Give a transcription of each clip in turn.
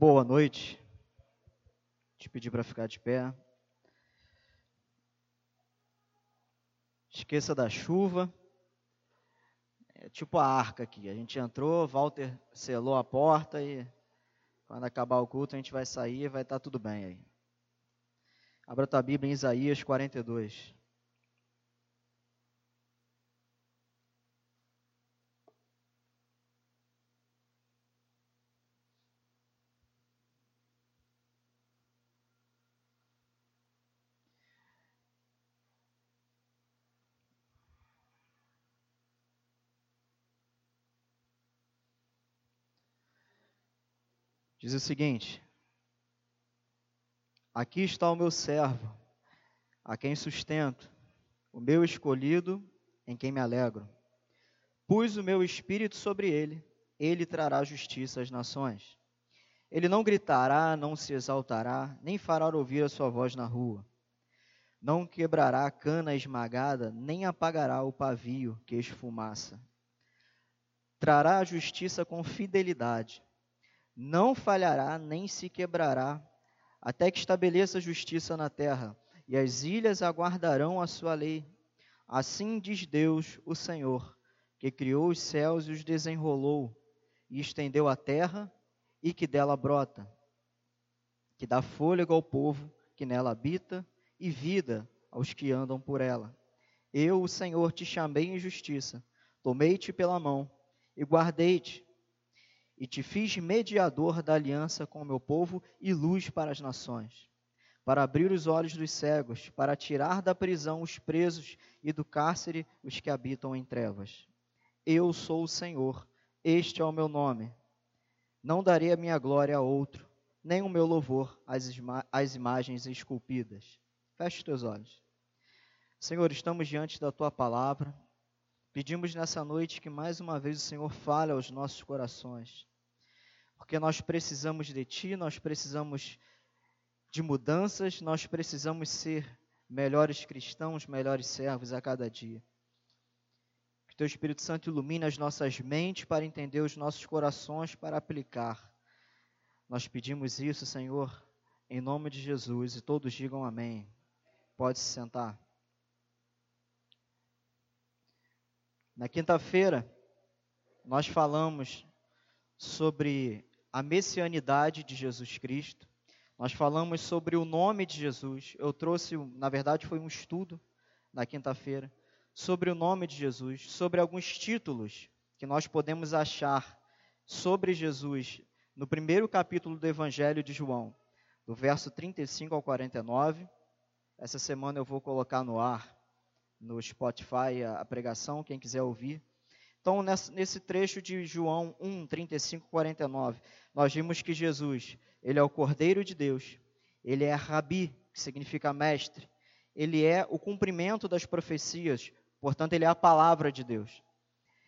Boa noite. Te pedir para ficar de pé. Esqueça da chuva. É tipo a arca aqui. A gente entrou, Walter selou a porta e quando acabar o culto a gente vai sair e vai estar tá tudo bem aí. Abra tua Bíblia em Isaías 42. Diz o seguinte: Aqui está o meu servo, a quem sustento, o meu escolhido, em quem me alegro. Pus o meu espírito sobre ele, ele trará justiça às nações. Ele não gritará, não se exaltará, nem fará ouvir a sua voz na rua. Não quebrará a cana esmagada, nem apagará o pavio que esfumaça. Trará a justiça com fidelidade não falhará nem se quebrará, até que estabeleça justiça na terra, e as ilhas aguardarão a sua lei. Assim diz Deus, o Senhor, que criou os céus e os desenrolou, e estendeu a terra e que dela brota, que dá fôlego ao povo que nela habita e vida aos que andam por ela. Eu, o Senhor, te chamei em justiça, tomei-te pela mão e guardei-te e te fiz mediador da aliança com o meu povo e luz para as nações, para abrir os olhos dos cegos, para tirar da prisão os presos e do cárcere os que habitam em trevas. Eu sou o Senhor, este é o meu nome. Não darei a minha glória a outro, nem o meu louvor às, às imagens esculpidas. Feche os teus olhos. Senhor, estamos diante da tua palavra. Pedimos nessa noite que mais uma vez o Senhor fale aos nossos corações porque nós precisamos de Ti, nós precisamos de mudanças, nós precisamos ser melhores cristãos, melhores servos a cada dia. Que Teu Espírito Santo ilumine as nossas mentes para entender os nossos corações para aplicar. Nós pedimos isso, Senhor, em nome de Jesus, e todos digam amém. Pode se sentar. Na quinta-feira, nós falamos sobre a messianidade de Jesus Cristo. Nós falamos sobre o nome de Jesus. Eu trouxe, na verdade, foi um estudo na quinta-feira sobre o nome de Jesus, sobre alguns títulos que nós podemos achar sobre Jesus no primeiro capítulo do Evangelho de João, do verso 35 ao 49. Essa semana eu vou colocar no ar, no Spotify, a, pregação, quem quiser ouvir. Então, nesse trecho de João 1, 35, 49, nós vimos que Jesus, ele é o Cordeiro de Deus, ele é Rabi, que significa mestre, ele é o cumprimento das profecias, portanto, ele é a palavra de Deus.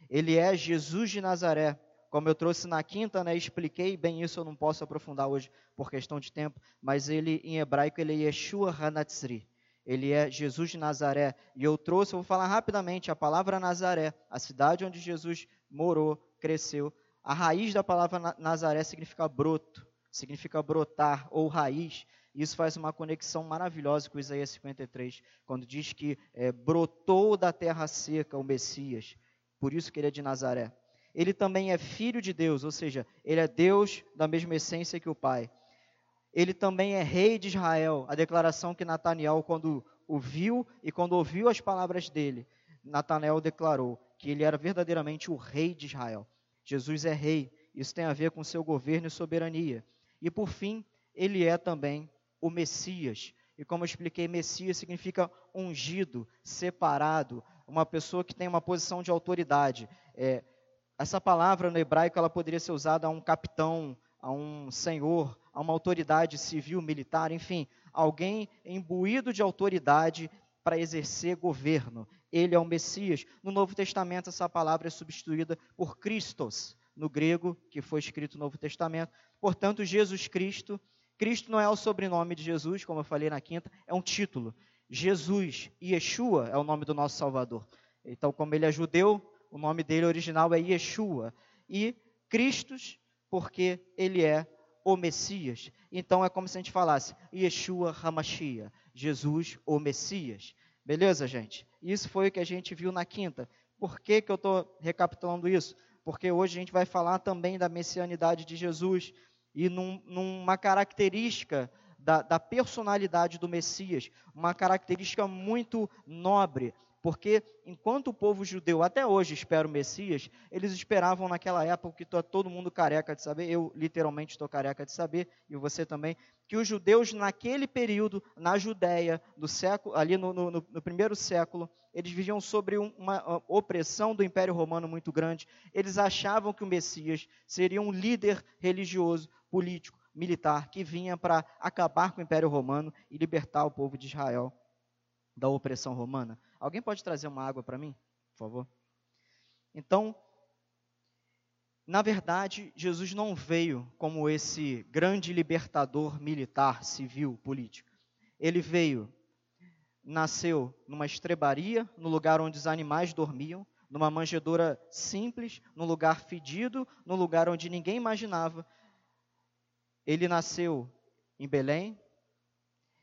Ele é Jesus de Nazaré, como eu trouxe na quinta, né, expliquei bem isso, eu não posso aprofundar hoje por questão de tempo, mas ele em hebraico ele é Yeshua Hanatzri, ele é Jesus de Nazaré. E eu trouxe, eu vou falar rapidamente, a palavra Nazaré, a cidade onde Jesus morou, cresceu. A raiz da palavra Nazaré significa broto, significa brotar ou raiz. Isso faz uma conexão maravilhosa com Isaías 53, quando diz que é, brotou da terra seca o Messias. Por isso que ele é de Nazaré. Ele também é filho de Deus, ou seja, ele é Deus da mesma essência que o Pai ele também é rei de Israel. A declaração que Nataniel, quando o viu e quando ouviu as palavras dele, Natanael declarou que ele era verdadeiramente o rei de Israel. Jesus é rei. Isso tem a ver com seu governo e soberania. E por fim, ele é também o Messias. E como eu expliquei, Messias significa ungido, separado, uma pessoa que tem uma posição de autoridade. É, essa palavra no hebraico ela poderia ser usada a um capitão, a um senhor, a uma autoridade civil, militar, enfim, alguém imbuído de autoridade para exercer governo. Ele é o Messias. No Novo Testamento, essa palavra é substituída por Christos, no grego, que foi escrito no Novo Testamento. Portanto, Jesus Cristo, Cristo não é o sobrenome de Jesus, como eu falei na quinta, é um título. Jesus, Yeshua, é o nome do nosso Salvador. Então, como ele é judeu, o nome dele original é Yeshua. E Cristos, porque ele é o Messias. Então é como se a gente falasse Yeshua Hamashia, Jesus o Messias. Beleza, gente? Isso foi o que a gente viu na quinta. Por que, que eu estou recapitulando isso? Porque hoje a gente vai falar também da messianidade de Jesus e num, numa característica da, da personalidade do Messias, uma característica muito nobre, porque enquanto o povo judeu até hoje espera o Messias, eles esperavam naquela época que todo mundo careca de saber, eu literalmente estou careca de saber, e você também, que os judeus naquele período, na Judéia, no século, ali no, no, no primeiro século, eles viviam sobre uma opressão do Império Romano muito grande. Eles achavam que o Messias seria um líder religioso, político, militar, que vinha para acabar com o Império Romano e libertar o povo de Israel da opressão romana. Alguém pode trazer uma água para mim, por favor? Então, na verdade, Jesus não veio como esse grande libertador militar, civil, político. Ele veio, nasceu numa estrebaria, no lugar onde os animais dormiam, numa manjedoura simples, num lugar fedido, num lugar onde ninguém imaginava. Ele nasceu em Belém,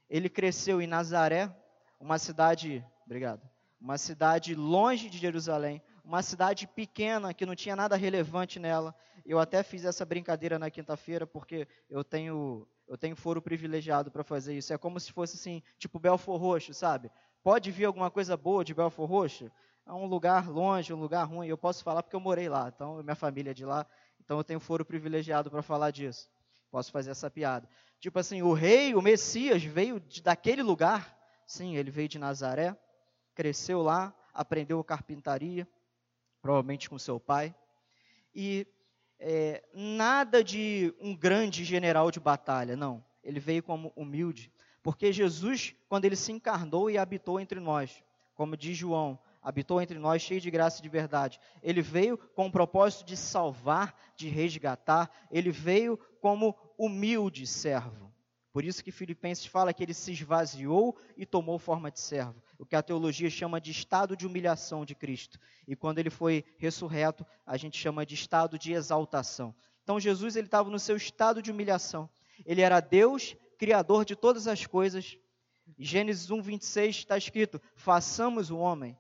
ele cresceu em Nazaré, uma cidade Obrigado. Uma cidade longe de Jerusalém, uma cidade pequena que não tinha nada relevante nela. Eu até fiz essa brincadeira na quinta-feira porque eu tenho eu tenho foro privilegiado para fazer isso. É como se fosse assim, tipo Belfor Roxo, sabe? Pode vir alguma coisa boa de Belfor Roxo? É um lugar longe, um lugar ruim. Eu posso falar porque eu morei lá, então minha família é de lá, então eu tenho foro privilegiado para falar disso. Posso fazer essa piada. Tipo assim, o rei, o Messias veio de, daquele lugar. Sim, ele veio de Nazaré cresceu lá, aprendeu carpintaria, provavelmente com seu pai, e é, nada de um grande general de batalha, não. Ele veio como humilde, porque Jesus, quando ele se encarnou e habitou entre nós, como diz João, habitou entre nós cheio de graça e de verdade. Ele veio com o propósito de salvar, de resgatar, ele veio como humilde servo. Por isso que Filipenses fala que ele se esvaziou e tomou forma de servo o que a teologia chama de estado de humilhação de Cristo. E quando ele foi ressurreto, a gente chama de estado de exaltação. Então Jesus ele estava no seu estado de humilhação. Ele era Deus, criador de todas as coisas. Gênesis 1:26 está escrito: "Façamos o homem".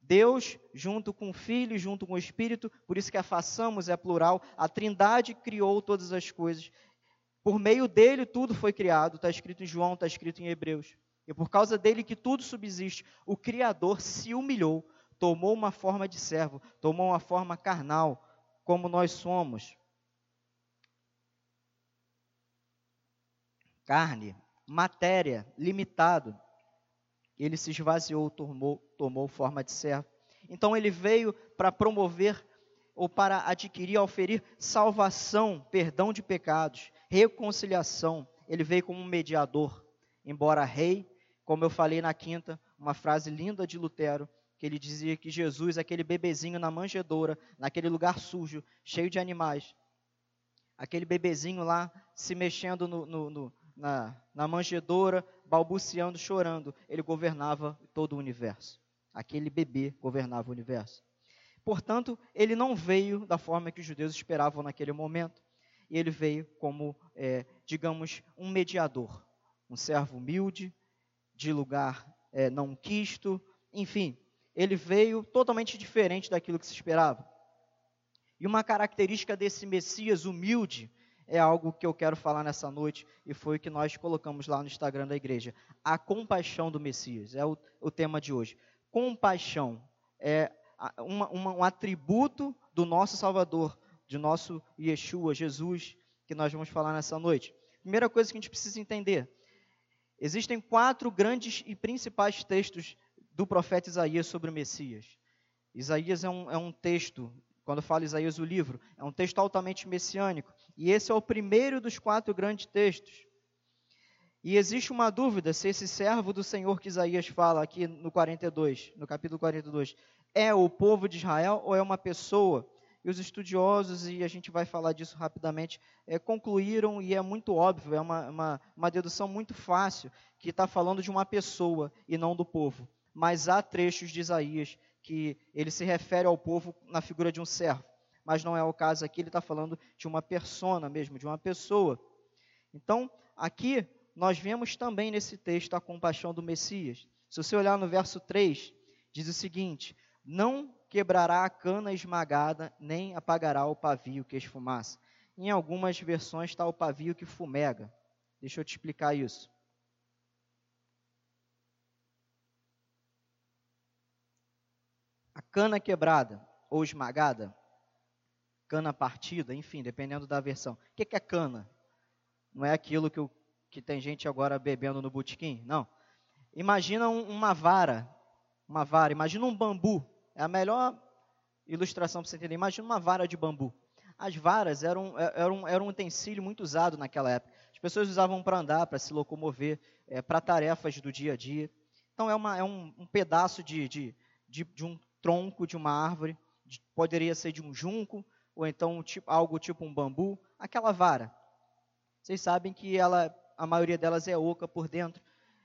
Deus junto com o Filho, junto com o Espírito, por isso que a façamos é plural. A Trindade criou todas as coisas. Por meio dele tudo foi criado, está escrito em João, está escrito em Hebreus. E por causa dele que tudo subsiste, o Criador se humilhou, tomou uma forma de servo, tomou uma forma carnal, como nós somos. Carne, matéria, limitado. Ele se esvaziou, tomou, tomou forma de servo. Então ele veio para promover ou para adquirir, oferir salvação, perdão de pecados, reconciliação. Ele veio como um mediador, embora rei, como eu falei na quinta, uma frase linda de Lutero, que ele dizia que Jesus, aquele bebezinho na manjedoura, naquele lugar sujo, cheio de animais, aquele bebezinho lá se mexendo no, no, no, na, na manjedoura, balbuciando, chorando, ele governava todo o universo. Aquele bebê governava o universo. Portanto, ele não veio da forma que os judeus esperavam naquele momento. E ele veio como, é, digamos, um mediador, um servo humilde, de lugar é, não quisto, enfim, ele veio totalmente diferente daquilo que se esperava. E uma característica desse Messias humilde é algo que eu quero falar nessa noite e foi o que nós colocamos lá no Instagram da igreja. A compaixão do Messias é o, o tema de hoje. Compaixão é uma, uma, um atributo do nosso Salvador, de nosso Yeshua, Jesus, que nós vamos falar nessa noite. Primeira coisa que a gente precisa entender: Existem quatro grandes e principais textos do profeta Isaías sobre o Messias. Isaías é um, é um texto, quando fala Isaías o livro, é um texto altamente messiânico. E esse é o primeiro dos quatro grandes textos. E existe uma dúvida se esse servo do Senhor que Isaías fala aqui no 42, no capítulo 42, é o povo de Israel ou é uma pessoa os estudiosos, e a gente vai falar disso rapidamente, é, concluíram, e é muito óbvio, é uma, uma, uma dedução muito fácil, que está falando de uma pessoa e não do povo. Mas há trechos de Isaías que ele se refere ao povo na figura de um servo. Mas não é o caso aqui, ele está falando de uma persona mesmo, de uma pessoa. Então, aqui nós vemos também nesse texto a compaixão do Messias. Se você olhar no verso 3, diz o seguinte: Não quebrará a cana esmagada, nem apagará o pavio que esfumaça. Em algumas versões está o pavio que fumega. Deixa eu te explicar isso. A cana quebrada ou esmagada, cana partida, enfim, dependendo da versão. O que é cana? Não é aquilo que, que tem gente agora bebendo no botequim, não. Imagina um, uma vara, uma vara, imagina um bambu. É a melhor ilustração para você entender. Imagina uma vara de bambu. As varas eram, é, eram, eram um utensílio muito usado naquela época. As pessoas usavam para andar, para se locomover, é, para tarefas do dia a dia. Então é, uma, é um, um, pedaço de, de, de, de, um tronco de uma árvore, de, poderia ser de um junco, ou então tipo, algo tipo um bambu, aquela vara. Vocês sabem que ela, a maioria delas é oca por dentro.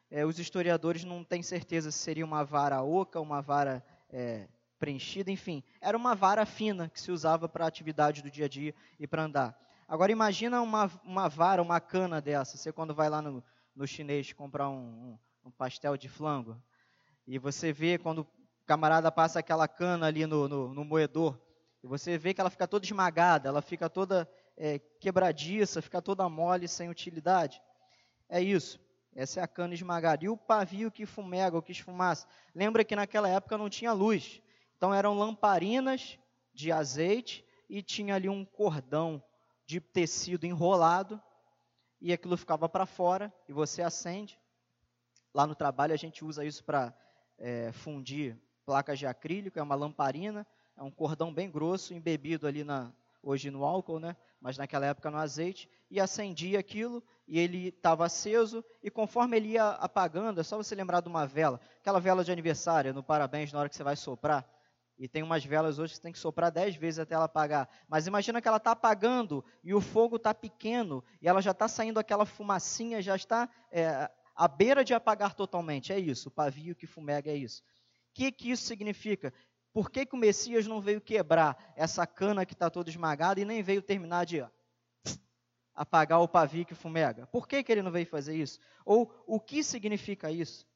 É, os historiadores não têm certeza se seria uma vara oca, uma vara é, preenchida, enfim, era uma vara fina que se usava para a atividade do dia a dia e para andar. Agora imagina uma, uma vara, uma cana dessa, você quando vai lá no, no chinês comprar um, um, um pastel de flango, e você vê quando o camarada passa aquela cana ali no, no, no moedor, e você vê que ela fica toda esmagada, ela fica toda é, quebradiça, fica toda mole, sem utilidade. É isso. Essa é a cana esmagada. E o pavio que fumega, ou que esfumaça. Lembra que naquela época não tinha luz. Então eram lamparinas de azeite e tinha ali um cordão de tecido enrolado e aquilo ficava para fora e você acende. Lá no trabalho a gente usa isso para é, fundir placas de acrílico, é uma lamparina, é um cordão bem grosso embebido ali na hoje no álcool, né? Mas naquela época no azeite e acendia aquilo e ele estava aceso e conforme ele ia apagando, é só você lembrar de uma vela, aquela vela de aniversário no parabéns na hora que você vai soprar, e tem umas velas hoje que tem que soprar dez vezes até ela apagar. Mas imagina que ela está apagando e o fogo está pequeno e ela já está saindo aquela fumacinha, já está é, à beira de apagar totalmente. É isso, o pavio que fumega é isso. O que, que isso significa? Por que, que o Messias não veio quebrar essa cana que está toda esmagada e nem veio terminar de apagar o pavio que fumega? Por que, que ele não veio fazer isso? Ou o que significa isso?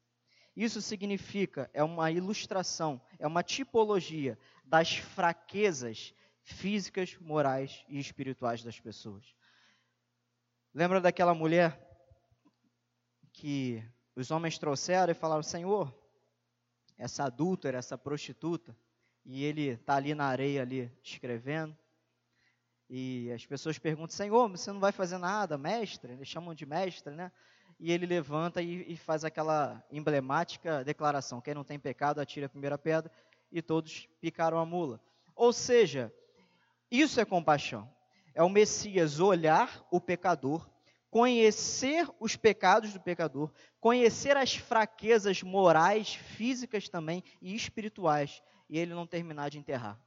Isso significa, é uma ilustração, é uma tipologia das fraquezas físicas, morais e espirituais das pessoas. Lembra daquela mulher que os homens trouxeram e falaram: Senhor, essa adúltera, essa prostituta, e ele está ali na areia ali escrevendo. E as pessoas perguntam: Senhor, você não vai fazer nada, mestre? Eles chamam de mestre, né? E ele levanta e, e, faz aquela emblemática declaração: quem não tem pecado, atira a primeira pedra, e todos picaram a mula. Ou seja, isso é compaixão. É o Messias olhar o pecador, conhecer os pecados do pecador, conhecer as fraquezas morais, físicas também e espirituais, e ele não terminar de enterrar,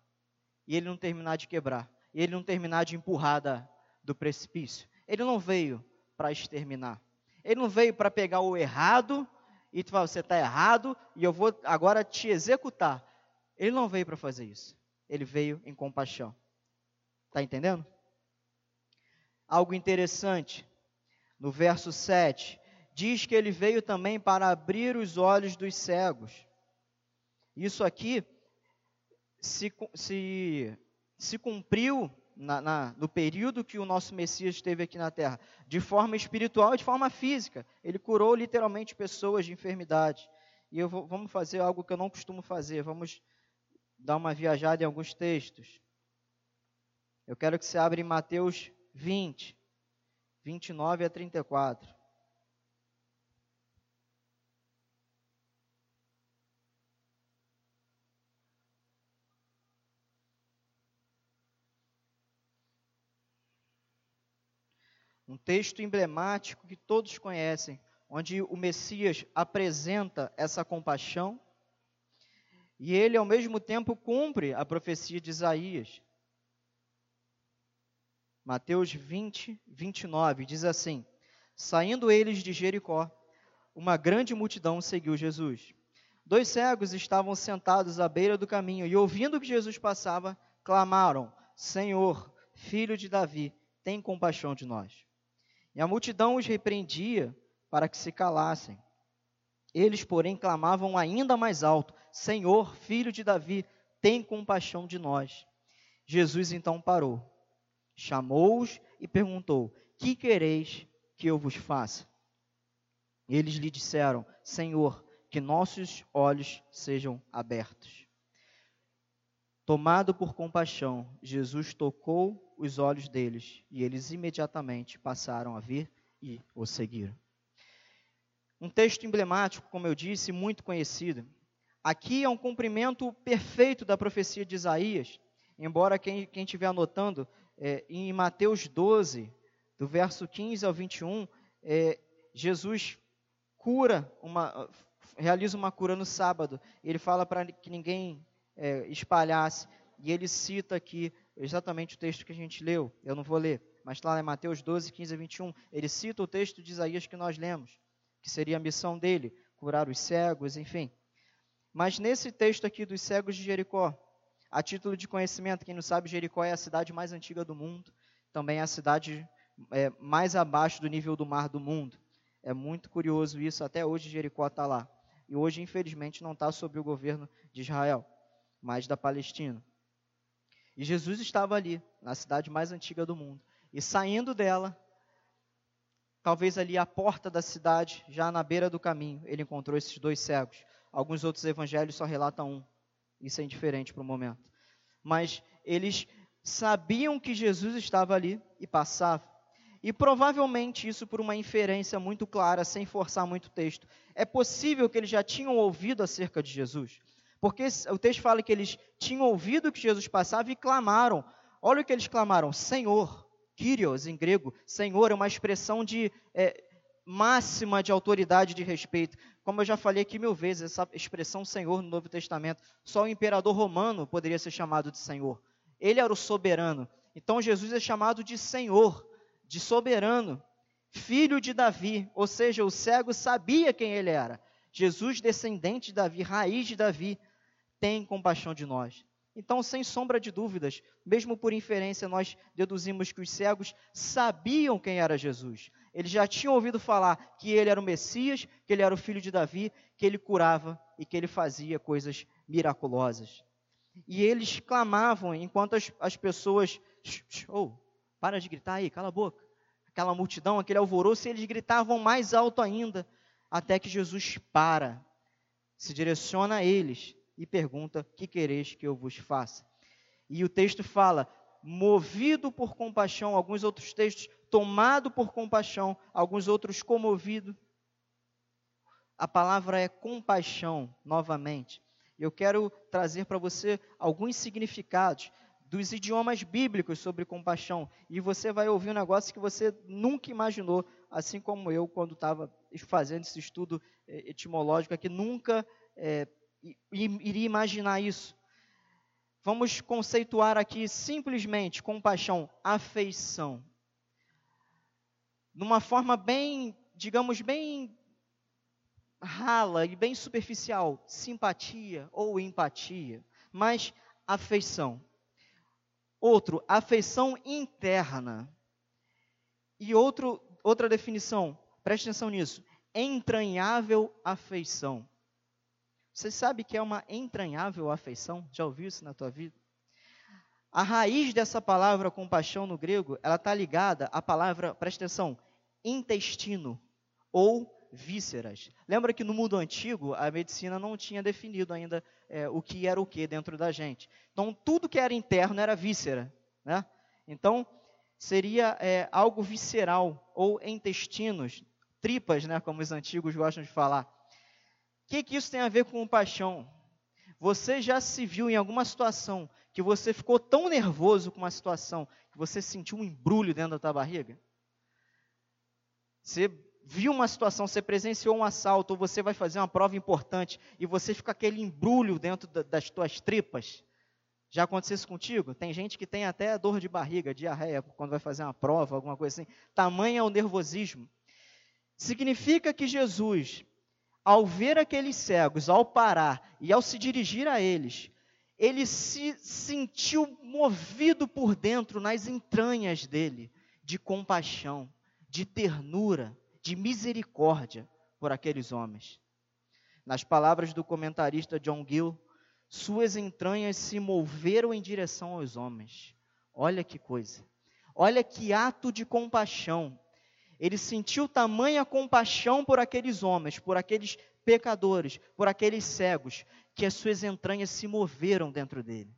e ele não terminar de quebrar, e ele não terminar de empurrar da, do precipício. Ele não veio para exterminar. Ele não veio para pegar o errado e tu fala, você está errado e eu vou agora te executar. Ele não veio para fazer isso. Ele veio em compaixão. Está entendendo? Algo interessante. No verso 7, diz que ele veio também para abrir os olhos dos cegos. Isso aqui se, se, se cumpriu na, na, no período que o nosso Messias esteve aqui na Terra, de forma espiritual e de forma física. Ele curou literalmente pessoas de enfermidade. E eu vou, vamos fazer algo que eu não costumo fazer. Vamos dar uma viajada em alguns textos. Eu quero que você abra em Mateus 20, 29 a 34. Um texto emblemático que todos conhecem, onde o Messias apresenta essa compaixão e ele, ao mesmo tempo, cumpre a profecia de Isaías. Mateus 20, 29 diz assim: Saindo eles de Jericó, uma grande multidão seguiu Jesus. Dois cegos estavam sentados à beira do caminho e, ouvindo que Jesus passava, clamaram: Senhor, filho de Davi, tem compaixão de nós. E a multidão os repreendia para que se calassem. Eles, porém, clamavam ainda mais alto: Senhor, filho de Davi, tem compaixão de nós. Jesus então parou, chamou-os e perguntou: Que quereis que eu vos faça? Eles lhe disseram: Senhor, que nossos olhos sejam abertos. Tomado por compaixão, Jesus tocou os olhos deles e eles imediatamente passaram a ver e o seguiram. Um texto emblemático, como eu disse, muito conhecido. Aqui é um cumprimento perfeito da profecia de Isaías, embora quem, quem estiver anotando, é, em Mateus 12, do verso 15 ao 21, é, Jesus cura, uma, realiza uma cura no sábado. Ele fala para que ninguém é, espalhasse. E ele cita aqui exatamente o texto que a gente leu. Eu não vou ler, mas lá em Mateus 12, 15 a 21, ele cita o texto de Isaías que nós lemos, que seria a missão dele, curar os cegos, enfim. Mas nesse texto aqui dos cegos de Jericó, a título de conhecimento, quem não sabe, Jericó é a cidade mais antiga do mundo, também é a cidade é, mais abaixo do nível do mar do mundo. É muito curioso isso, até hoje Jericó está lá. E hoje, infelizmente, não está sob o governo de Israel mas da Palestina. E Jesus estava ali, na cidade mais antiga do mundo. E saindo dela, talvez ali à porta da cidade, já na beira do caminho, ele encontrou esses dois cegos. Alguns outros evangelhos só relatam um. Isso é indiferente para o momento. Mas eles sabiam que Jesus estava ali e passava. E provavelmente isso por uma inferência muito clara, sem forçar muito o texto. É possível que eles já tinham ouvido acerca de Jesus. Porque o texto fala que eles tinham ouvido que Jesus passava e clamaram. Olha o que eles clamaram: Senhor, Kyrios em grego. Senhor é uma expressão de é, máxima de autoridade de respeito. Como eu já falei aqui mil vezes, essa expressão Senhor no Novo Testamento, só o imperador romano poderia ser chamado de Senhor. Ele era o soberano. Então Jesus é chamado de Senhor, de soberano, filho de Davi, ou seja, o cego sabia quem ele era. Jesus, descendente de Davi, raiz de Davi, tem compaixão de nós. Então, sem sombra de dúvidas, mesmo por inferência, nós deduzimos que os cegos sabiam quem era Jesus. Eles já tinham ouvido falar que ele era o Messias, que ele era o filho de Davi, que ele curava e que ele fazia coisas miraculosas. E eles clamavam enquanto as, as pessoas. Oh, para de gritar aí, cala a boca. Aquela multidão, aquele alvoroço, eles gritavam mais alto ainda, até que Jesus para, se direciona a eles e pergunta: Que quereis que eu vos faça? E o texto fala: movido por compaixão, alguns outros textos, tomado por compaixão, alguns outros comovido. A palavra é compaixão, novamente. Eu quero trazer para você alguns significados dos idiomas bíblicos sobre compaixão. E você vai ouvir um negócio que você nunca imaginou, assim como eu, quando estava fazendo esse estudo eh, etimológico aqui, nunca é, iria imaginar isso. Vamos conceituar aqui simplesmente compaixão, afeição. Numa forma bem, digamos, bem rala e bem superficial, simpatia ou empatia, mas afeição. Outro, afeição interna. E outro, outra definição, preste atenção nisso, entranhável afeição. Você sabe que é uma entranhável afeição? Já ouviu isso na tua vida? A raiz dessa palavra compaixão no grego, ela está ligada à palavra, presta atenção, intestino ou vísceras. Lembra que no mundo antigo a medicina não tinha definido ainda é, o que era o que dentro da gente. Então tudo que era interno era víscera, né? Então seria é, algo visceral ou intestinos, tripas, né? Como os antigos gostam de falar que, que isso tem a ver com paixão? Você já se viu em alguma situação que você ficou tão nervoso com uma situação que você sentiu um embrulho dentro da tua barriga? Você viu uma situação, você presenciou um assalto, ou você vai fazer uma prova importante e você fica aquele embrulho dentro das tuas tripas. Já aconteceu isso contigo? Tem gente que tem até dor de barriga, diarreia, quando vai fazer uma prova, alguma coisa assim. Tamanho é o nervosismo. Significa que Jesus ao ver aqueles cegos, ao parar e ao se dirigir a eles, ele se sentiu movido por dentro, nas entranhas dele, de compaixão, de ternura, de misericórdia por aqueles homens. Nas palavras do comentarista John Gill, suas entranhas se moveram em direção aos homens. Olha que coisa. Olha que ato de compaixão. Ele sentiu tamanha compaixão por aqueles homens, por aqueles pecadores, por aqueles cegos, que as suas entranhas se moveram dentro dele.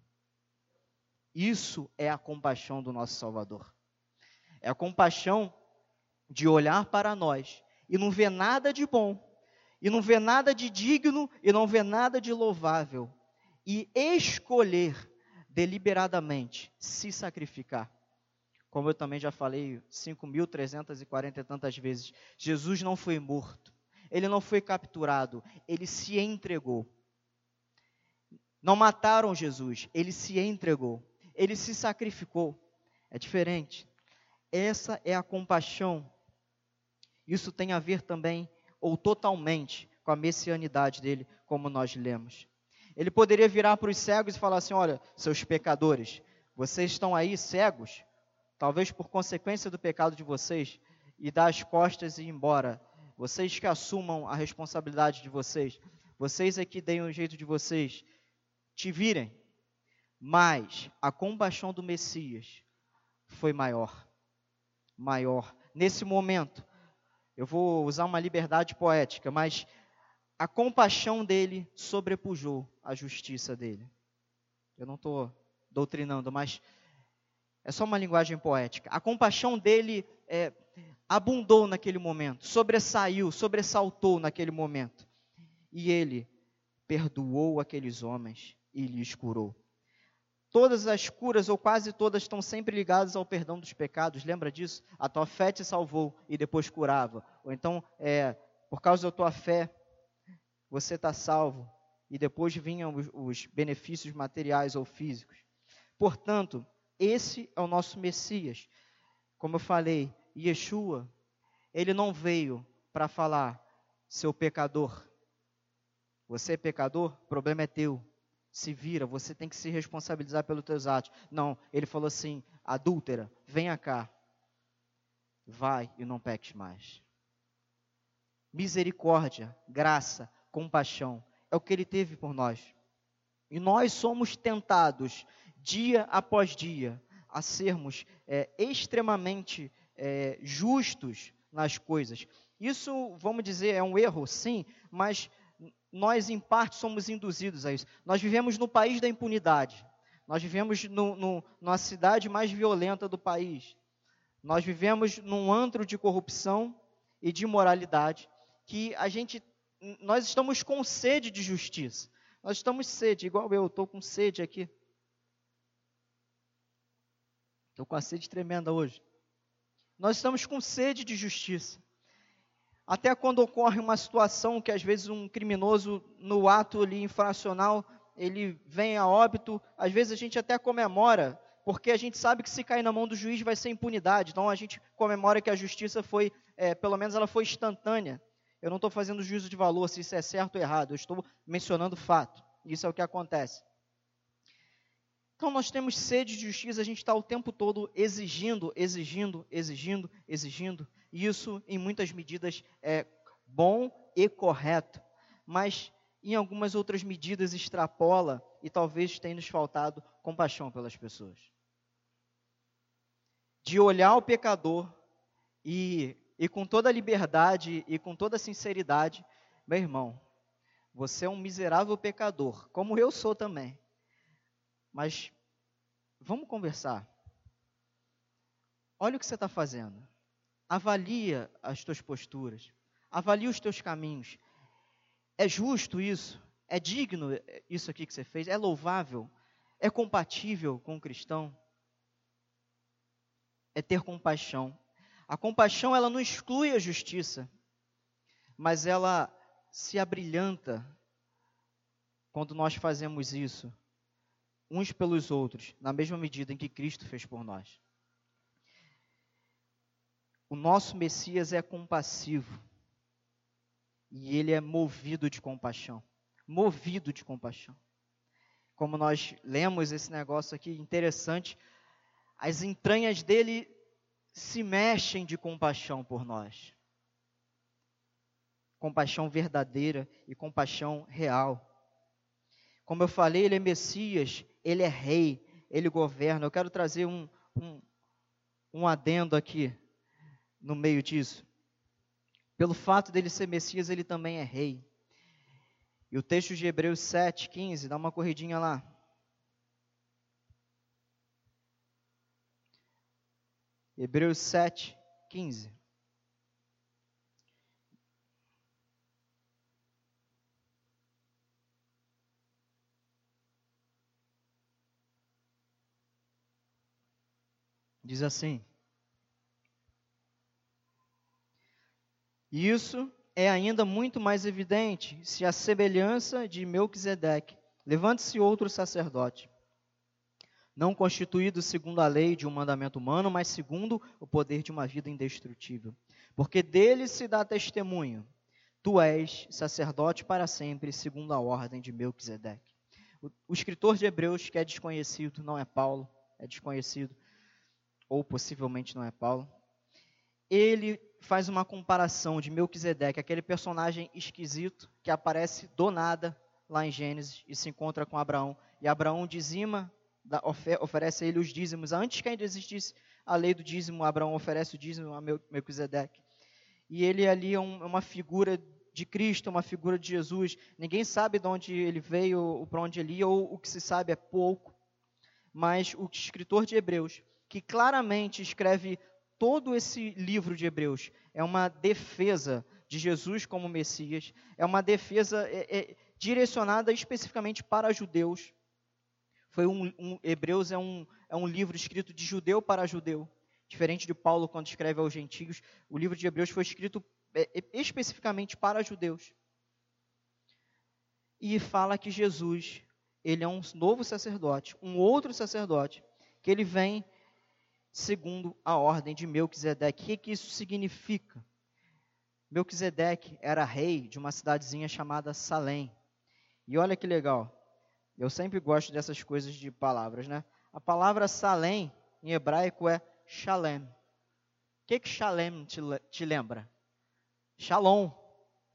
Isso é a compaixão do nosso Salvador. É a compaixão de olhar para nós e não ver nada de bom, e não ver nada de digno, e não ver nada de louvável, e escolher deliberadamente se sacrificar. Como eu também já falei 5.340 e tantas vezes, Jesus não foi morto, ele não foi capturado, ele se entregou. Não mataram Jesus, ele se entregou, ele se sacrificou. É diferente. Essa é a compaixão. Isso tem a ver também, ou totalmente, com a messianidade dele, como nós lemos. Ele poderia virar para os cegos e falar assim: Olha, seus pecadores, vocês estão aí cegos, talvez por consequência do pecado de vocês, e dar as costas e ir embora. Vocês que assumam a responsabilidade de vocês, vocês é que deem o jeito de vocês, te virem, mas a compaixão do Messias foi maior. Maior. Nesse momento, eu vou usar uma liberdade poética, mas a compaixão dele sobrepujou a justiça dele. Eu não estou doutrinando, mas é só uma linguagem poética. A compaixão dele é, abundou naquele momento, sobressaiu, sobressaltou naquele momento. E ele perdoou aqueles homens e lhes curou. Todas as curas, ou quase todas, estão sempre ligadas ao perdão dos pecados. Lembra disso? A tua fé te salvou e depois curava. Ou então, é, por causa da tua fé, você está salvo e depois vinham os, os benefícios materiais ou físicos. Portanto, esse é o nosso Messias. Como eu falei, Yeshua, ele não veio para falar, seu pecador. Você é pecador? O problema é teu se vira, você tem que se responsabilizar pelos teus atos. Não, ele falou assim: adúltera, venha cá, vai e não peques mais. Misericórdia, graça, compaixão, é o que ele teve por nós. E nós somos tentados, dia após dia, a sermos é, extremamente é, justos nas coisas. Isso, vamos dizer, é um erro, sim, mas nós, em parte, somos induzidos a isso. Nós vivemos no país da impunidade. Nós vivemos no, no, na cidade mais violenta do país. Nós vivemos num antro de corrupção e de imoralidade que a gente, nós estamos com sede de justiça. Nós estamos sede, igual eu, estou com sede aqui. Estou com a sede tremenda hoje. Nós estamos com sede de justiça. Até quando ocorre uma situação que às vezes um criminoso no ato ali infracional, ele vem a óbito, às vezes a gente até comemora, porque a gente sabe que se cair na mão do juiz vai ser impunidade. Então a gente comemora que a justiça foi, é, pelo menos ela foi instantânea. Eu não estou fazendo juízo de valor se isso é certo ou errado, eu estou mencionando fato. Isso é o que acontece. Então nós temos sede de justiça, a gente está o tempo todo exigindo, exigindo, exigindo, exigindo. E isso, em muitas medidas, é bom e correto, mas em algumas outras medidas extrapola e talvez tenha nos faltado compaixão pelas pessoas. De olhar o pecador e, e com toda a liberdade e com toda a sinceridade, meu irmão, você é um miserável pecador, como eu sou também. Mas vamos conversar. Olha o que você está fazendo. Avalia as tuas posturas. Avalia os teus caminhos. É justo isso? É digno isso aqui que você fez? É louvável? É compatível com o cristão? É ter compaixão. A compaixão, ela não exclui a justiça, mas ela se abrilhanta quando nós fazemos isso, uns pelos outros, na mesma medida em que Cristo fez por nós. O nosso Messias é compassivo. E ele é movido de compaixão. Movido de compaixão. Como nós lemos esse negócio aqui interessante, as entranhas dele se mexem de compaixão por nós. Compaixão verdadeira e compaixão real. Como eu falei, ele é Messias, ele é rei, ele governa. Eu quero trazer um, um, um adendo aqui no meio disso. Pelo fato dele ser Messias, ele também é rei. E o texto de Hebreus 7, 15, dá uma corridinha lá. Hebreus 7, 15. Diz assim: Isso é ainda muito mais evidente se a semelhança de Melquisedeque levante-se outro sacerdote, não constituído segundo a lei de um mandamento humano, mas segundo o poder de uma vida indestrutível. Porque dele se dá testemunho: Tu és sacerdote para sempre, segundo a ordem de Melquisedeque. O, escritor de Hebreus, que é desconhecido, não é Paulo, é desconhecido, ou possivelmente não é Paulo, ele faz uma comparação de Melquisedeque, aquele personagem esquisito que aparece do nada lá em Gênesis e se encontra com Abraão. E Abraão dizima, oferece a ele os dízimos. Antes que ainda existisse a lei do dízimo, Abraão oferece o dízimo a Melquisedeque. E ele ali é, é uma figura de Cristo, uma figura de Jesus. Ninguém sabe de onde ele veio, ou para onde ele ia, ou o que se sabe é pouco. Mas o escritor de Hebreus, que claramente escreve todo esse livro de Hebreus é uma defesa de Jesus como Messias, é uma defesa é, é, direcionada especificamente para judeus. Foi um, um, Hebreus é um, é um livro escrito de judeu para judeu, diferente de Paulo quando escreve aos gentios. O livro de Hebreus foi escrito é, é especificamente para judeus. E fala que Jesus, ele é um novo sacerdote, um outro sacerdote, que ele vem segundo a ordem de Melquisedeque. O que, que isso significa? Melquisedeque era rei de uma cidadezinha chamada Salém. E olha que legal. Eu sempre gosto dessas coisas de palavras, né? A palavra Salém em hebraico é Shalem. O que que Shalem te, te lembra? Shalom.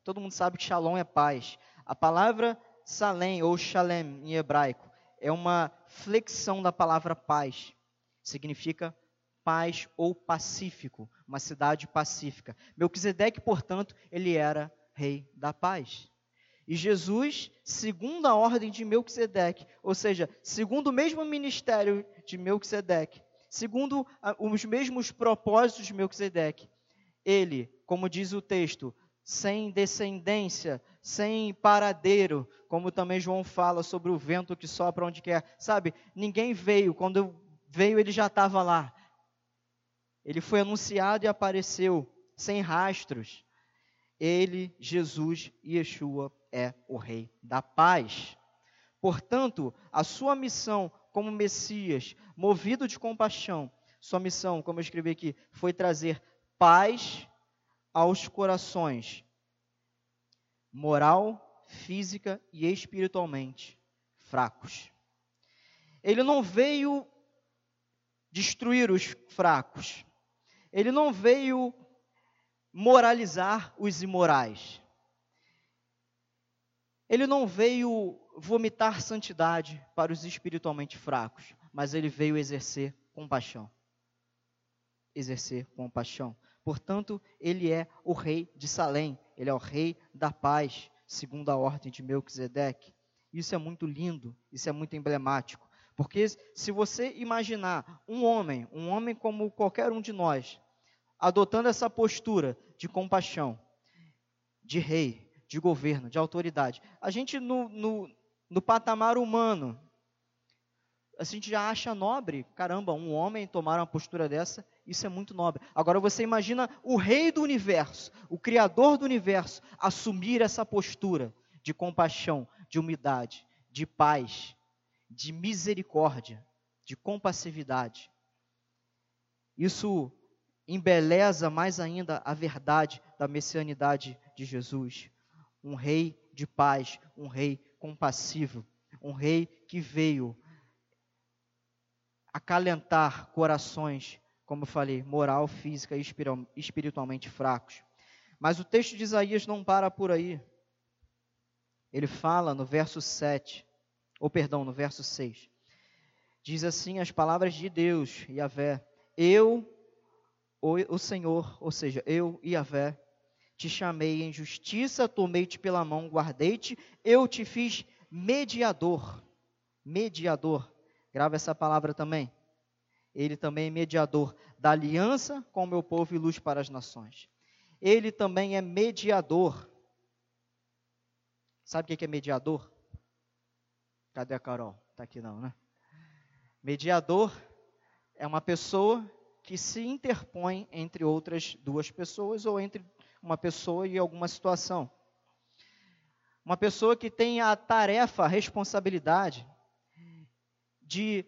Todo mundo sabe que Shalom é paz. A palavra Salém ou Shalem em hebraico é uma flexão da palavra paz. Significa paz ou pacífico, uma cidade pacífica. Melquisedeque, portanto, ele era rei da paz. E Jesus, segundo a ordem de Melquisedeque, ou seja, segundo o mesmo ministério de Melquisedeque, segundo os mesmos propósitos de Melquisedeque, ele, como diz o texto, sem descendência, sem paradeiro, como também João fala sobre o vento que sopra onde quer. Sabe, ninguém veio, quando veio ele já estava lá. Ele foi anunciado e apareceu sem rastros. Ele, Jesus, Yeshua, é o Rei da paz. Portanto, a sua missão como Messias, movido de compaixão, sua missão, como eu escrevi aqui, foi trazer paz aos corações, moral, física e espiritualmente fracos. Ele não veio destruir os fracos, ele não veio moralizar os imorais. Ele não veio vomitar santidade para os espiritualmente fracos, mas ele veio exercer compaixão. Exercer compaixão. Portanto, ele é o rei de Salém, ele é o rei da paz, segundo a ordem de Melquisedeque. Isso é muito lindo, isso é muito emblemático. Porque se você imaginar um homem, um homem como qualquer um de nós, adotando essa postura de compaixão, de rei, de governo, de autoridade, a gente no, no, no patamar humano, a gente já acha nobre, caramba, um homem tomar uma postura dessa, isso é muito nobre. Agora você imagina o rei do universo, o criador do universo, assumir essa postura de compaixão, de humildade, de paz, de misericórdia, de compassividade. Isso embeleza mais ainda a verdade da messianidade de Jesus. Um rei de paz, um rei compassivo, um rei que veio acalentar corações como eu falei, moral, física e espiritualmente fracos. Mas o texto de Isaías não para por aí. Ele fala no verso 7, ou perdão, no verso 6. Diz assim as palavras de Deus, Yahvé: Eu, o Senhor, ou seja, eu, Yahvé, te chamei em justiça, tomei-te pela mão, guardei-te, eu te fiz mediador. Mediador. Grava essa palavra também. Ele também é mediador da aliança com o meu povo e luz para as nações. Ele também é mediador. Sabe o que é mediador? Cadê a Carol? Está aqui não, né? Mediador é uma pessoa que se interpõe entre outras duas pessoas ou entre uma pessoa e alguma situação. Uma pessoa que tem a tarefa, a responsabilidade de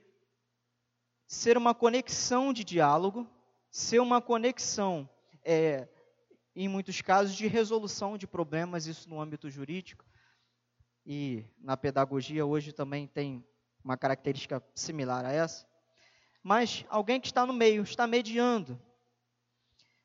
ser uma conexão de diálogo, ser uma conexão, é, em muitos casos, de resolução de problemas, isso no âmbito jurídico. E na pedagogia hoje também tem uma característica similar a essa. Mas alguém que está no meio, está mediando.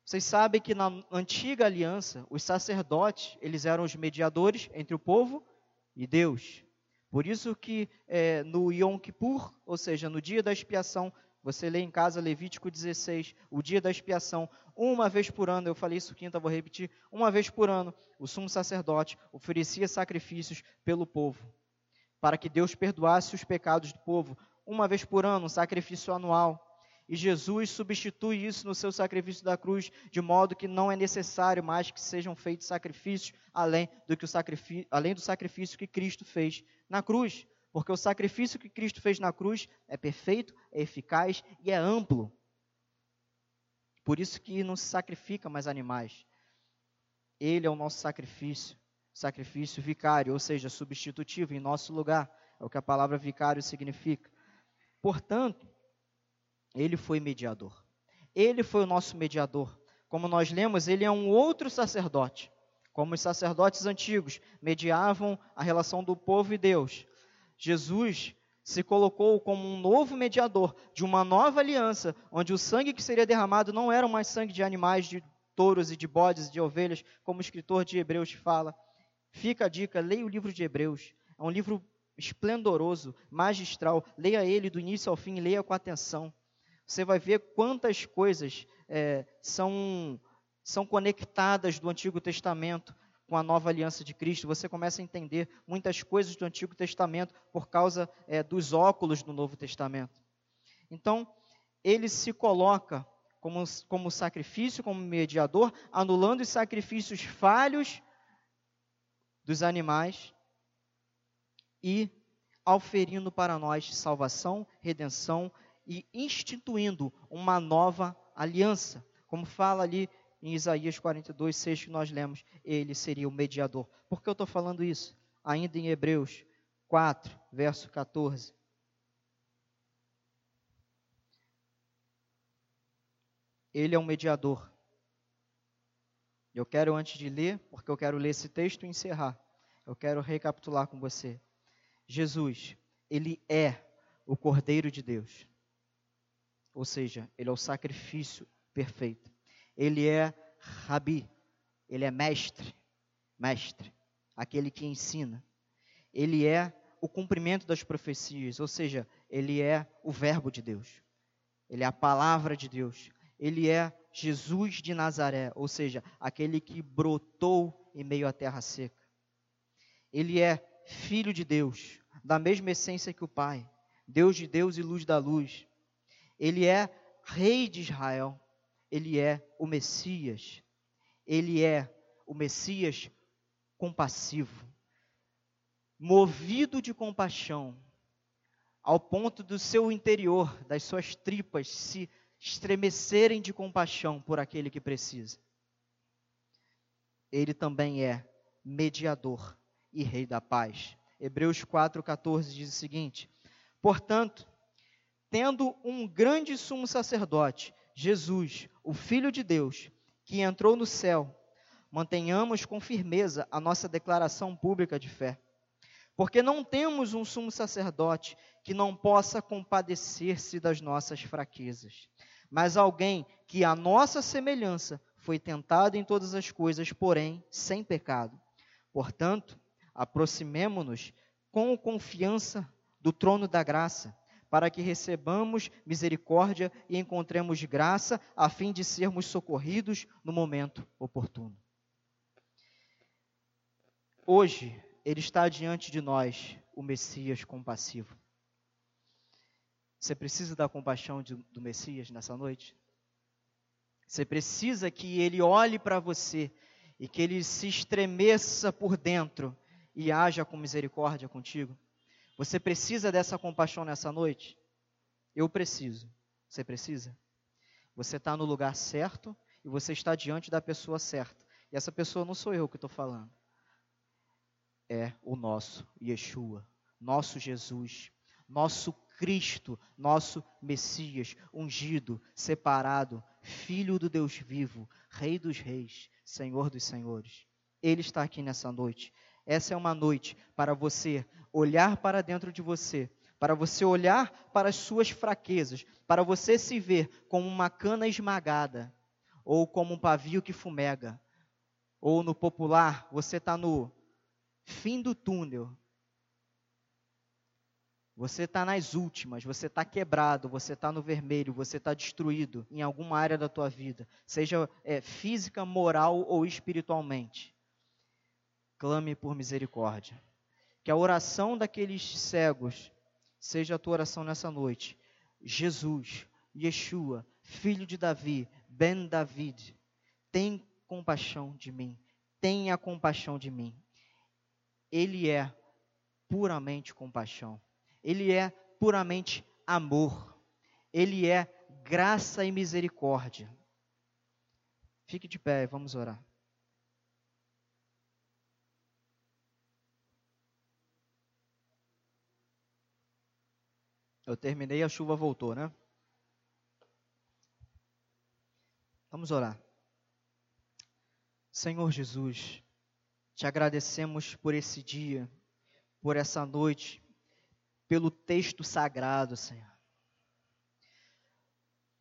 Vocês sabem que na antiga aliança, os sacerdotes, eles eram os mediadores entre o povo e Deus. Por isso que é, no Yom Kippur, ou seja, no dia da expiação, você lê em casa Levítico 16, o dia da expiação, uma vez por ano, eu falei isso quinta, vou repetir, uma vez por ano, o sumo sacerdote oferecia sacrifícios pelo povo, para que Deus perdoasse os pecados do povo, uma vez por ano, um sacrifício anual. E Jesus substitui isso no seu sacrifício da cruz, de modo que não é necessário mais que sejam feitos sacrifícios além do, que o sacrifício, além do sacrifício que Cristo fez na cruz. Porque o sacrifício que Cristo fez na cruz é perfeito, é eficaz e é amplo. Por isso que não se sacrifica mais animais. Ele é o nosso sacrifício, sacrifício vicário, ou seja, substitutivo em nosso lugar. É o que a palavra vicário significa. Portanto, ele foi mediador. Ele foi o nosso mediador. Como nós lemos, ele é um outro sacerdote. Como os sacerdotes antigos mediavam a relação do povo e Deus, Jesus se colocou como um novo mediador de uma nova aliança, onde o sangue que seria derramado não era mais sangue de animais, de touros e de bodes e de ovelhas, como o escritor de Hebreus fala. Fica a dica, leia o livro de Hebreus. É um livro esplendoroso, magistral. Leia ele do início ao fim, leia com atenção. Você vai ver quantas coisas é, são, são conectadas do Antigo Testamento com a nova aliança de Cristo, você começa a entender muitas coisas do Antigo Testamento por causa é, dos óculos do Novo Testamento. Então, ele se coloca como, como sacrifício, como mediador, anulando os sacrifícios falhos dos animais e auferindo para nós salvação, redenção e instituindo uma nova aliança. Como fala ali em Isaías 42, 6 que nós lemos, ele seria o mediador. Por que eu estou falando isso? Ainda em Hebreus 4, verso 14. Ele é um mediador. Eu quero, antes de ler, porque eu quero ler esse texto e encerrar, eu quero recapitular com você. Jesus, ele é o Cordeiro de Deus. Ou seja, ele é o sacrifício perfeito. Ele é rabi, ele é mestre, mestre, aquele que ensina. Ele é o cumprimento das profecias, ou seja, ele é o verbo de Deus. Ele é a palavra de Deus. Ele é Jesus de Nazaré, ou seja, aquele que brotou em meio à terra seca. Ele é filho de Deus, da mesma essência que o Pai, Deus de Deus e luz da luz. Ele é rei de Israel, ele é o Messias. Ele é o Messias compassivo, movido de compaixão, ao ponto do seu interior, das suas tripas, se estremecerem de compaixão por aquele que precisa. Ele também é mediador e rei da paz. Hebreus 4,14 diz o seguinte: Portanto, tendo um grande sumo sacerdote Jesus, o Filho de Deus, que entrou no céu, mantenhamos com firmeza a nossa declaração pública de fé. Porque não temos um sumo sacerdote que não possa compadecer-se das nossas fraquezas, mas alguém que a nossa semelhança foi tentado em todas as coisas, porém sem pecado. Portanto, aproximemo-nos com confiança do trono da graça, para que recebamos misericórdia e encontremos graça, a fim de sermos socorridos no momento oportuno. Hoje, ele está diante de nós, o Messias compassivo. Você precisa da compaixão de, do Messias nessa noite? Você precisa que ele olhe para você e que ele se estremeça por dentro e haja com misericórdia contigo? Você precisa dessa compaixão nessa noite? Eu preciso. Você precisa? Você está no lugar certo e você está diante da pessoa certa. E essa pessoa não sou eu que estou falando. É o nosso Yeshua, nosso Jesus, nosso Cristo, nosso Messias, ungido, separado, Filho do Deus vivo, Rei dos Reis, Senhor dos Senhores. Ele está aqui nessa noite. Essa é uma noite para você olhar para dentro de você, para você olhar para as suas fraquezas, para você se ver como uma cana esmagada, ou como um pavio que fumega, ou no popular, você está no fim do túnel, você está nas últimas, você está quebrado, você está no vermelho, você está destruído em alguma área da tua vida, seja é, física, moral ou espiritualmente. Clame por misericórdia. Que a oração daqueles cegos seja a tua oração nessa noite. Jesus, Yeshua, filho de Davi, Ben David, tem compaixão de mim. Tenha compaixão de mim. Ele é puramente compaixão. Ele é puramente amor. Ele é graça e misericórdia. Fique de pé, vamos orar. Eu terminei, a chuva voltou, né? Vamos orar. Senhor Jesus, te agradecemos por esse dia, por essa noite, pelo texto sagrado, Senhor.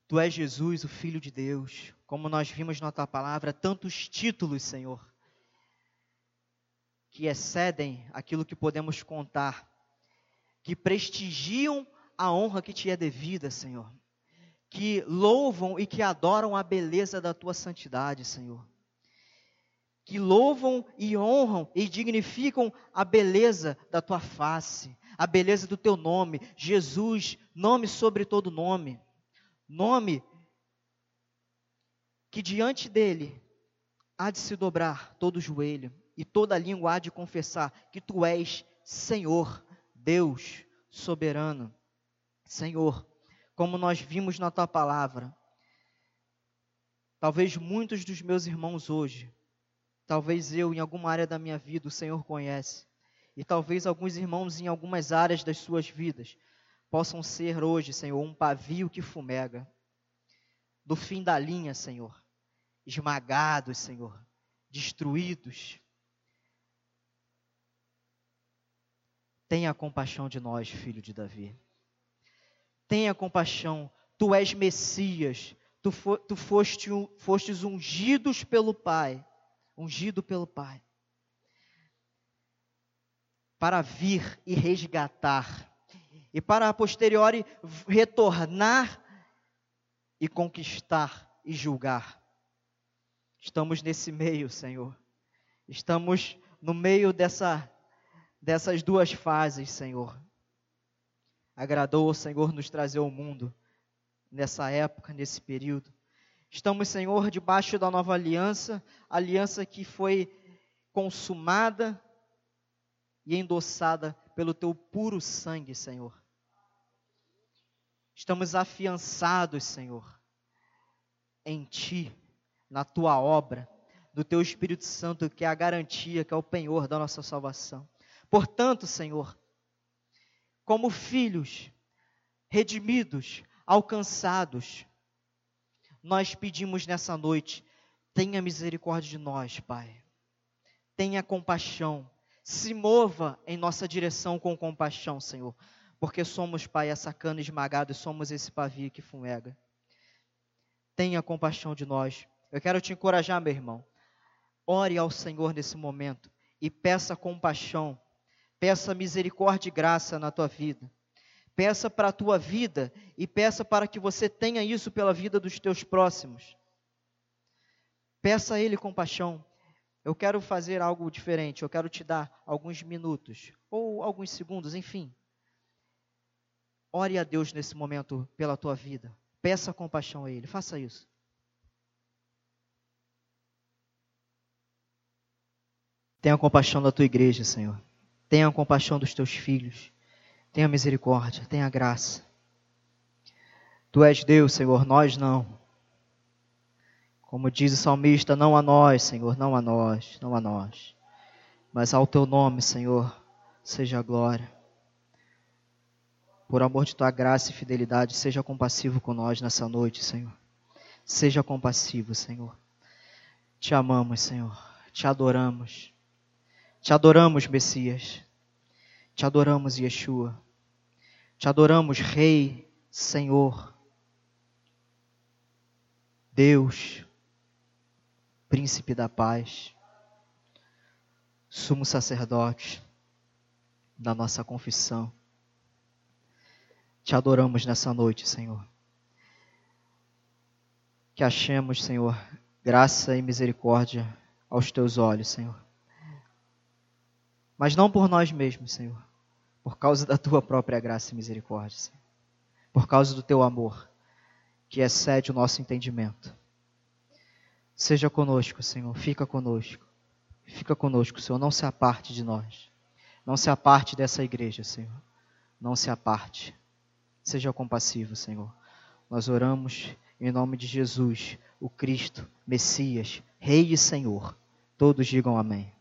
Tu és Jesus, o Filho de Deus, como nós vimos na tua palavra, tantos títulos, Senhor, que excedem aquilo que podemos contar, que prestigiam a honra que te é devida, Senhor, que louvam e que adoram a beleza da tua santidade, Senhor, que louvam e honram e dignificam a beleza da tua face, a beleza do teu nome, Jesus, nome sobre todo nome, nome que diante dele há de se dobrar todo joelho e toda língua há de confessar que tu és Senhor, Deus soberano. Senhor, como nós vimos na tua palavra, talvez muitos dos meus irmãos hoje, talvez eu em alguma área da minha vida, o Senhor conhece, e talvez alguns irmãos em algumas áreas das suas vidas possam ser hoje, Senhor, um pavio que fumega. Do fim da linha, Senhor, esmagados, Senhor, destruídos. Tenha compaixão de nós, filho de Davi. Tenha compaixão. Tu és Messias. Tu, fo, tu foste, fostes ungidos pelo Pai. Ungido pelo Pai para vir e resgatar, e para a posteriori retornar e conquistar e julgar. Estamos nesse meio, Senhor. Estamos no meio dessa, dessas duas fases, Senhor. Agradou o Senhor nos trazer ao mundo nessa época, nesse período. Estamos, Senhor, debaixo da nova aliança, aliança que foi consumada e endossada pelo teu puro sangue, Senhor. Estamos afiançados, Senhor, em Ti, na Tua obra, do Teu Espírito Santo, que é a garantia, que é o penhor da nossa salvação. Portanto, Senhor, como filhos redimidos, alcançados, nós pedimos nessa noite, tenha misericórdia de nós, Pai. Tenha compaixão se mova em nossa direção com compaixão, Senhor, porque somos, Pai, essa cana esmagada e somos esse pavio que fumega. tenha compaixão de nós. Eu quero te encorajar, meu irmão. Ore ao Senhor nesse momento e peça compaixão, peça misericórdia e graça na tua vida. Peça para a tua vida e peça para que você tenha isso pela vida dos teus próximos. Peça a Ele compaixão. Eu quero fazer algo diferente, eu quero te dar alguns minutos ou alguns segundos, enfim. Ore a Deus nesse momento pela tua vida. Peça compaixão a Ele, faça isso. Tenha compaixão da tua igreja, Senhor. Tenha compaixão dos teus filhos. Tenha misericórdia, tenha graça. Tu és Deus, Senhor, nós não. Como diz o salmista, não a nós, Senhor, não a nós, não a nós. Mas ao teu nome, Senhor, seja a glória. Por amor de tua graça e fidelidade, seja compassivo com nós nessa noite, Senhor. Seja compassivo, Senhor. Te amamos, Senhor. Te adoramos. Te adoramos, Messias. Te adoramos, Yeshua. Te adoramos, Rei, Senhor, Deus, Príncipe da paz, Sumo sacerdote da nossa confissão. Te adoramos nessa noite, Senhor. Que achemos, Senhor, graça e misericórdia aos teus olhos, Senhor. Mas não por nós mesmos, Senhor por causa da tua própria graça e misericórdia, Senhor. Por causa do teu amor, que excede o nosso entendimento. Seja conosco, Senhor, fica conosco. Fica conosco, Senhor, não se aparte de nós. Não se aparte dessa igreja, Senhor. Não se aparte. Seja compassivo, Senhor. Nós oramos em nome de Jesus, o Cristo, Messias, Rei e Senhor. Todos digam amém.